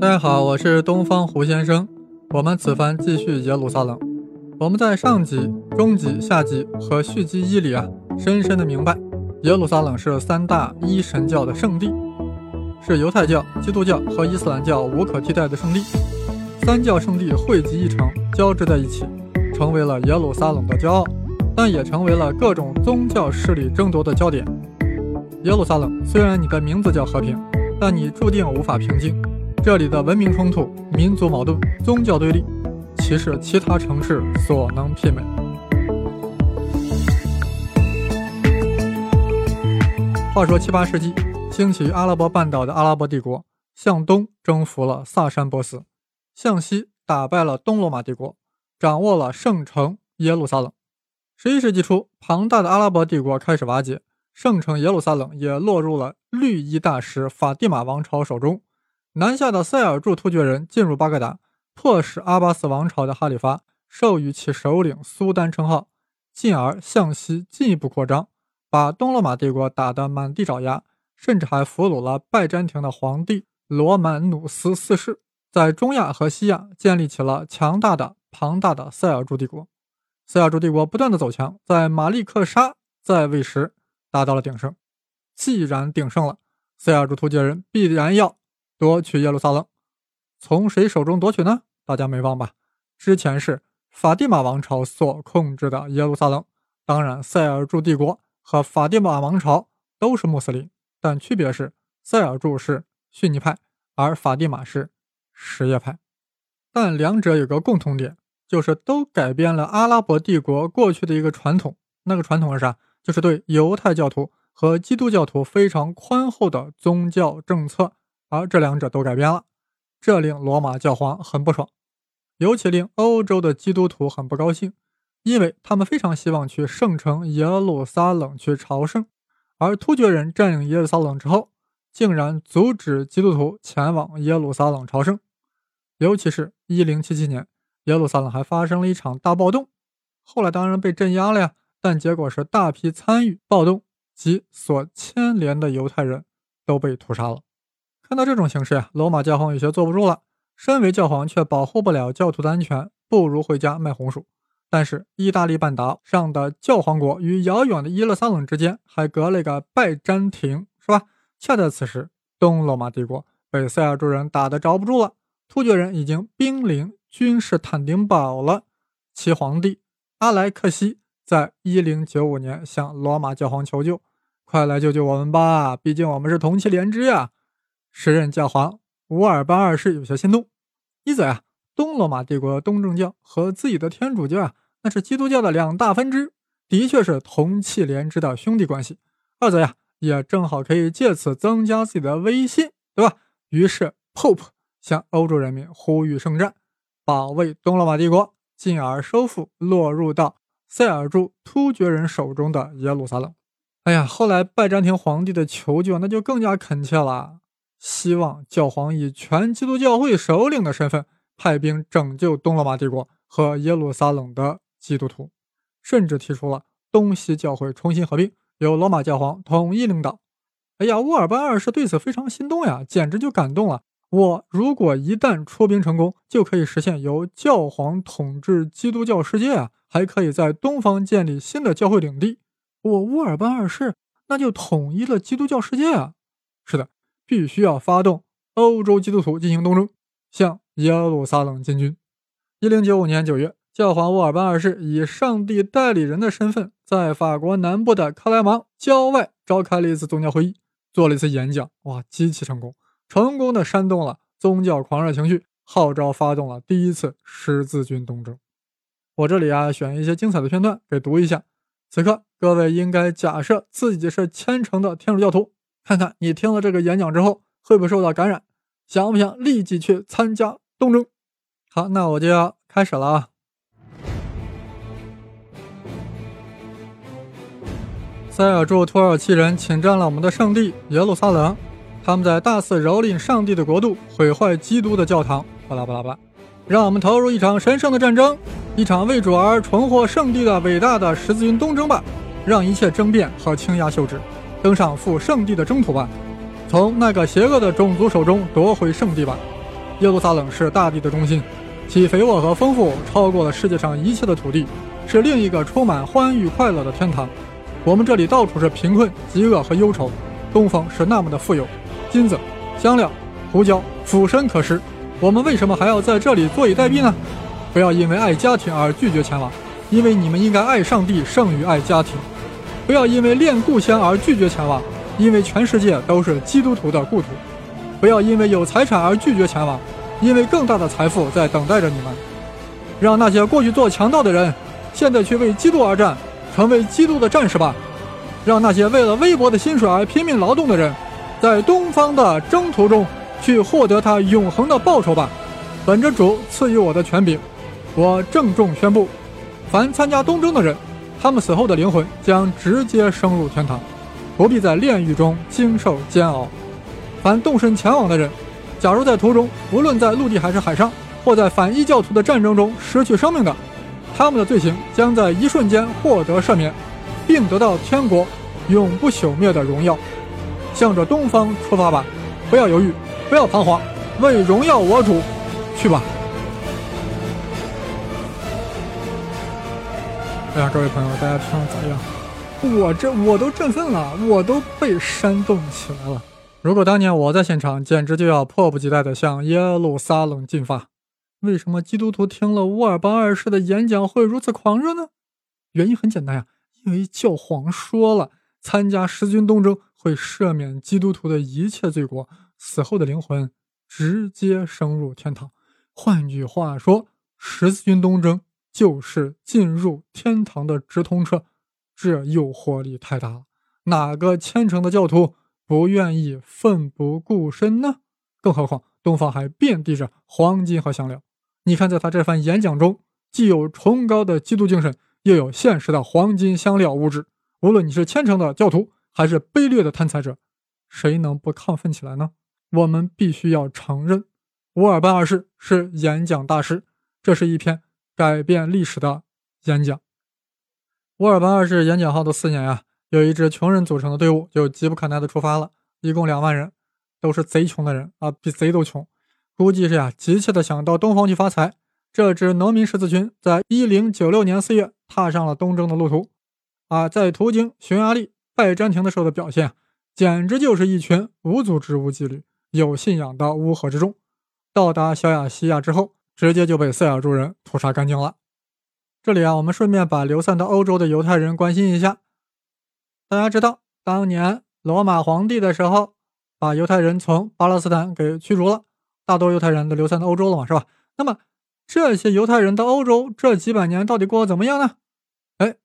大家好，我是东方胡先生。我们此番继续耶路撒冷。我们在上集、中集、下集和续集一里啊，深深的明白，耶路撒冷是三大一神教的圣地，是犹太教、基督教和伊斯兰教无可替代的圣地。三教圣地汇集一城，交织在一起，成为了耶路撒冷的骄傲，但也成为了各种宗教势力争夺的焦点。耶路撒冷虽然你的名字叫和平，但你注定无法平静。这里的文明冲突、民族矛盾、宗教对立，岂是其他城市所能媲美？话说七八世纪，兴起于阿拉伯半岛的阿拉伯帝国，向东征服了萨珊波斯，向西打败了东罗马帝国，掌握了圣城耶路撒冷。十一世纪初，庞大的阿拉伯帝国开始瓦解，圣城耶路撒冷也落入了绿衣大师法蒂玛王朝手中。南下的塞尔柱突厥人进入巴格达，迫使阿巴斯王朝的哈里发授予其首领苏丹称号，进而向西进一步扩张，把东罗马帝国打得满地找牙，甚至还俘虏了拜占庭的皇帝罗曼努斯四世，在中亚和西亚建立起了强大的、庞大的塞尔柱帝国。塞尔柱帝国不断的走强，在马利克沙在位时达到了鼎盛。既然鼎盛了，塞尔柱突厥人必然要。夺取耶路撒冷，从谁手中夺取呢？大家没忘吧？之前是法蒂玛王朝所控制的耶路撒冷。当然，塞尔柱帝国和法蒂玛王朝都是穆斯林，但区别是塞尔柱是逊尼派，而法蒂玛是什叶派。但两者有个共同点，就是都改变了阿拉伯帝国过去的一个传统。那个传统是啥？就是对犹太教徒和基督教徒非常宽厚的宗教政策。而这两者都改变了，这令罗马教皇很不爽，尤其令欧洲的基督徒很不高兴，因为他们非常希望去圣城耶路撒冷去朝圣，而突厥人占领耶路撒冷之后，竟然阻止基督徒前往耶路撒冷朝圣。尤其是1077年，耶路撒冷还发生了一场大暴动，后来当然被镇压了呀，但结果是大批参与暴动及所牵连的犹太人都被屠杀了。看到这种形势呀，罗马教皇有些坐不住了。身为教皇却保护不了教徒的安全，不如回家卖红薯。但是意大利半岛上的教皇国与遥远的耶路撒冷之间还隔了一个拜占庭，是吧？恰在此时，东罗马帝国被塞尔柱人打得着不住了，突厥人已经兵临君士坦丁堡了。其皇帝阿莱克西在1095年向罗马教皇求救：“快来救救我们吧，毕竟我们是同气连枝呀！”时任教皇乌尔班二世有些心动，一则呀，东罗马帝国东正教和自己的天主教啊，那是基督教的两大分支，的确是同气连枝的兄弟关系；二则呀，也正好可以借此增加自己的威信，对吧？于是，Pope 向欧洲人民呼吁圣战，保卫东罗马帝国，进而收复落入到塞尔柱突厥人手中的耶路撒冷。哎呀，后来拜占庭皇帝的求救那就更加恳切了。希望教皇以全基督教会首领的身份派兵拯救东罗马帝国和耶路撒冷的基督徒，甚至提出了东西教会重新合并，由罗马教皇统一领导。哎呀，乌尔班二世对此非常心动呀，简直就感动了。我如果一旦出兵成功，就可以实现由教皇统治基督教世界啊，还可以在东方建立新的教会领地。我乌尔班二世那就统一了基督教世界啊！是的。必须要发动欧洲基督徒进行东征，向耶路撒冷进军。一零九五年九月，教皇乌尔班二世以上帝代理人的身份，在法国南部的克莱芒郊外召开了一次宗教会议，做了一次演讲。哇，极其成功，成功的煽动了宗教狂热情绪，号召发动了第一次十字军东征。我这里啊，选一些精彩的片段给读一下。此刻，各位应该假设自己是虔诚的天主教徒。看看你听了这个演讲之后会不会受到感染，想不想立即去参加东征？好，那我就要开始了啊！塞尔柱土耳其人侵占了我们的圣地耶路撒冷，他们在大肆蹂躏上帝的国度，毁坏基督的教堂，巴拉巴拉巴。让我们投入一场神圣的战争，一场为主而重获圣地的伟大的十字军东征吧！让一切争辩和倾轧休止。登上赴圣地的征途吧，从那个邪恶的种族手中夺回圣地吧。耶路撒冷是大地的中心，其肥沃和丰富超过了世界上一切的土地，是另一个充满欢愉快乐的天堂。我们这里到处是贫困、饥饿和忧愁，东方是那么的富有，金子、香料、胡椒，俯身可食。我们为什么还要在这里坐以待毙呢？不要因为爱家庭而拒绝前往，因为你们应该爱上帝胜于爱家庭。不要因为恋故乡而拒绝前往，因为全世界都是基督徒的故土。不要因为有财产而拒绝前往，因为更大的财富在等待着你们。让那些过去做强盗的人，现在去为基督而战，成为基督的战士吧。让那些为了微薄的薪水而拼命劳动的人，在东方的征途中去获得他永恒的报酬吧。本着主赐予我的权柄。我郑重宣布，凡参加东征的人，他们死后的灵魂将直接升入天堂，不必在炼狱中经受煎熬。凡动身前往的人，假如在途中，无论在陆地还是海上，或在反异教徒的战争中失去生命的，他们的罪行将在一瞬间获得赦免，并得到天国永不朽灭的荣耀。向着东方出发吧，不要犹豫，不要彷徨，为荣耀我主，去吧。哎呀，各位朋友，大家听了咋样？我这我都振奋了，我都被煽动起来了。如果当年我在现场，简直就要迫不及待地向耶路撒冷进发。为什么基督徒听了乌尔班二世的演讲会如此狂热呢？原因很简单呀，因为教皇说了，参加十字军东征会赦免基督徒的一切罪过，死后的灵魂直接升入天堂。换句话说，十字军东征。就是进入天堂的直通车，这诱惑力太大了。哪个虔诚的教徒不愿意奋不顾身呢？更何况东方还遍地着黄金和香料。你看，在他这番演讲中，既有崇高的基督精神，又有现实的黄金香料物质。无论你是虔诚的教徒，还是卑劣的贪财者，谁能不亢奋起来呢？我们必须要承认，乌尔班二世是演讲大师。这是一篇。改变历史的演讲。乌尔班二世演讲后的四年呀，有一支穷人组成的队伍就急不可耐的出发了，一共两万人，都是贼穷的人啊，比贼都穷。估计是呀，急切的想到东方去发财。这支农民十字军在一零九六年四月踏上了东征的路途，啊，在途经匈牙利、拜占庭的时候的表现，简直就是一群无组织、无纪律、有信仰的乌合之众。到达小亚细亚之后。直接就被塞尔柱人屠杀干净了。这里啊，我们顺便把流散到欧洲的犹太人关心一下。大家知道，当年罗马皇帝的时候，把犹太人从巴勒斯坦给驱逐了，大多犹太人都流散到欧洲了嘛，是吧？那么这些犹太人到欧洲这几百年到底过得怎么样呢？哎，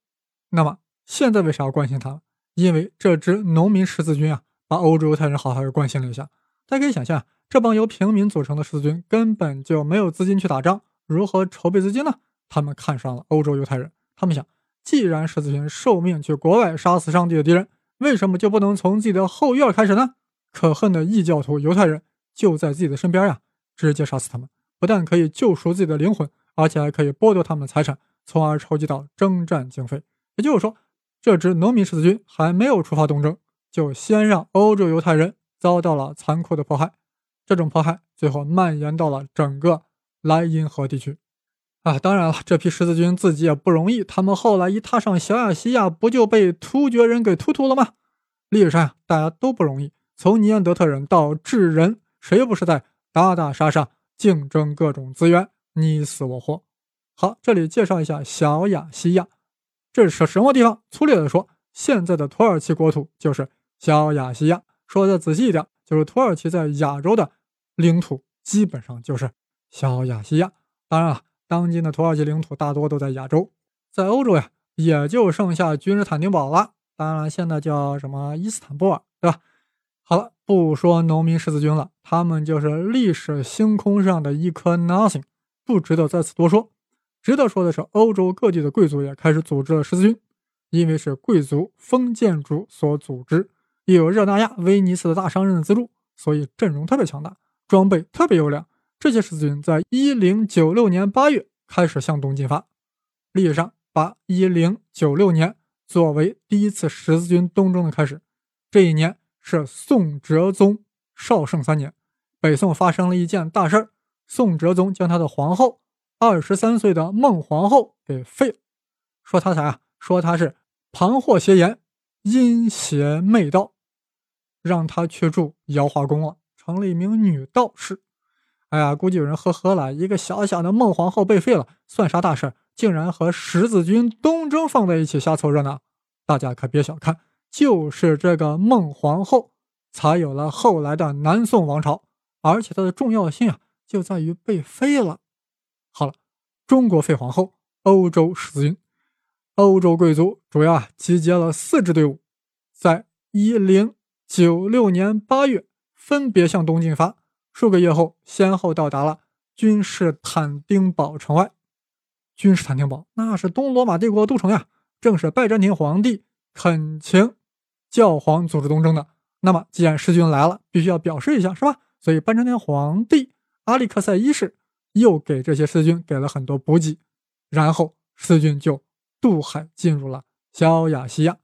那么现在为啥要关心他？因为这支农民十字军啊，把欧洲犹太人好好的关心了一下。大家可以想象。这帮由平民组成的十字军根本就没有资金去打仗，如何筹备资金呢？他们看上了欧洲犹太人。他们想，既然十字军受命去国外杀死上帝的敌人，为什么就不能从自己的后院开始呢？可恨的异教徒犹太人就在自己的身边呀！直接杀死他们，不但可以救赎自己的灵魂，而且还可以剥夺他们的财产，从而筹集到征战经费。也就是说，这支农民十字军还没有出发东征，就先让欧洲犹太人遭到了残酷的迫害。这种迫害最后蔓延到了整个莱茵河地区，啊，当然了，这批十字军自己也不容易。他们后来一踏上小亚细亚，不就被突厥人给突突了吗？历史上大家都不容易，从尼安德特人到智人，谁不是在打打杀杀、竞争各种资源、你死我活？好，这里介绍一下小亚细亚，这是什么地方？粗略的说，现在的土耳其国土就是小亚细亚。说的仔细一点，就是土耳其在亚洲的。领土基本上就是小亚细亚，当然了，当今的土耳其领土大多都在亚洲，在欧洲呀，也就剩下君士坦丁堡了。当然，现在叫什么伊斯坦布尔，对吧？好了，不说农民十字军了，他们就是历史星空上的一颗 nothing，不值得在此多说。值得说的是，欧洲各地的贵族也开始组织了十字军，因为是贵族封建主所组织，又有热那亚、威尼斯的大商人的资助，所以阵容特别强大。装备特别优良，这些十字军在一零九六年八月开始向东进发。历史上把一零九六年作为第一次十字军东征的开始。这一年是宋哲宗绍圣三年，北宋发生了一件大事儿，宋哲宗将他的皇后，二十三岁的孟皇后给废了，说他啥啊？说他是旁惑邪言，阴邪媚道，让他去住瑶华宫了，成了一名女道士。哎呀，估计有人呵呵了，一个小小的孟皇后被废了，算啥大事？竟然和十字军东征放在一起瞎凑热闹。大家可别小看，就是这个孟皇后，才有了后来的南宋王朝，而且它的重要性啊。就在于被废了。好了，中国废皇后，欧洲十字军，欧洲贵族主要啊集结了四支队伍，在一零九六年八月分别向东进发，数个月后先后到达了君士坦丁堡城外。君士坦丁堡那是东罗马帝国都城呀，正是拜占庭皇帝恳请教皇组织东征的。那么既然师军来了，必须要表示一下，是吧？所以拜占庭皇帝。阿历克塞一世又给这些士军给了很多补给，然后士军就渡海进入了小亚细亚。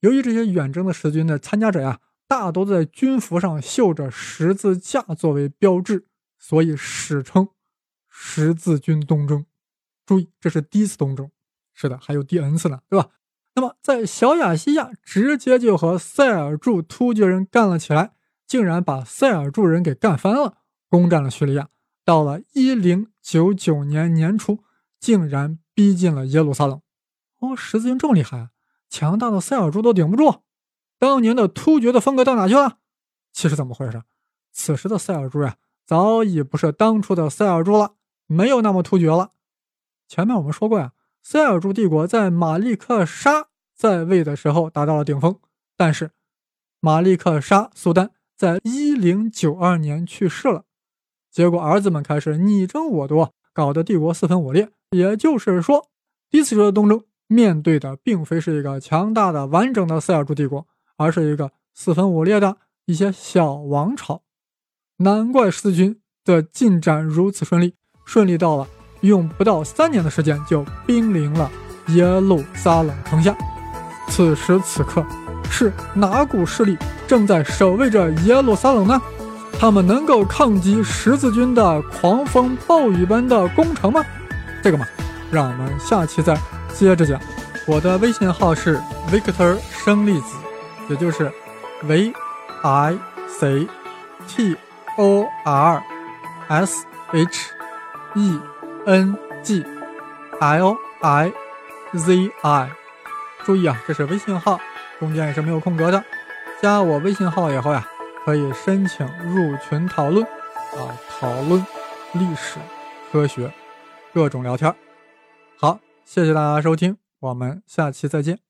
由于这些远征的士军的参加者呀，大多在军服上绣着十字架作为标志，所以史称十字军东征。注意，这是第一次东征，是的，还有第 n 次呢，对吧？那么在小亚细亚，直接就和塞尔柱突厥人干了起来，竟然把塞尔柱人给干翻了。攻占了叙利亚，到了一零九九年年初，竟然逼近了耶路撒冷。哦，十字军这么厉害！强大的塞尔柱都顶不住，当年的突厥的风格到哪去了？其实怎么回事？此时的塞尔柱呀，早已不是当初的塞尔柱了，没有那么突厥了。前面我们说过呀，塞尔柱帝国在马利克沙在位的时候达到了顶峰，但是马利克沙苏丹在一零九二年去世了。结果，儿子们开始你争我夺，搞得帝国四分五裂。也就是说，第一次的东征面对的并非是一个强大的、完整的塞尔柱帝国，而是一个四分五裂的一些小王朝。难怪十字军的进展如此顺利，顺利到了用不到三年的时间就兵临了耶路撒冷城下。此时此刻，是哪股势力正在守卫着耶路撒冷呢？他们能够抗击十字军的狂风暴雨般的攻城吗？这个嘛，让我们下期再接着讲。我的微信号是 Victor 生粒子，也就是 V I C T O R S H E N G L I Z I。注意啊，这是微信号，中间也是没有空格的。加我微信号以后呀。可以申请入群讨论，啊，讨论历史、科学，各种聊天。好，谢谢大家收听，我们下期再见。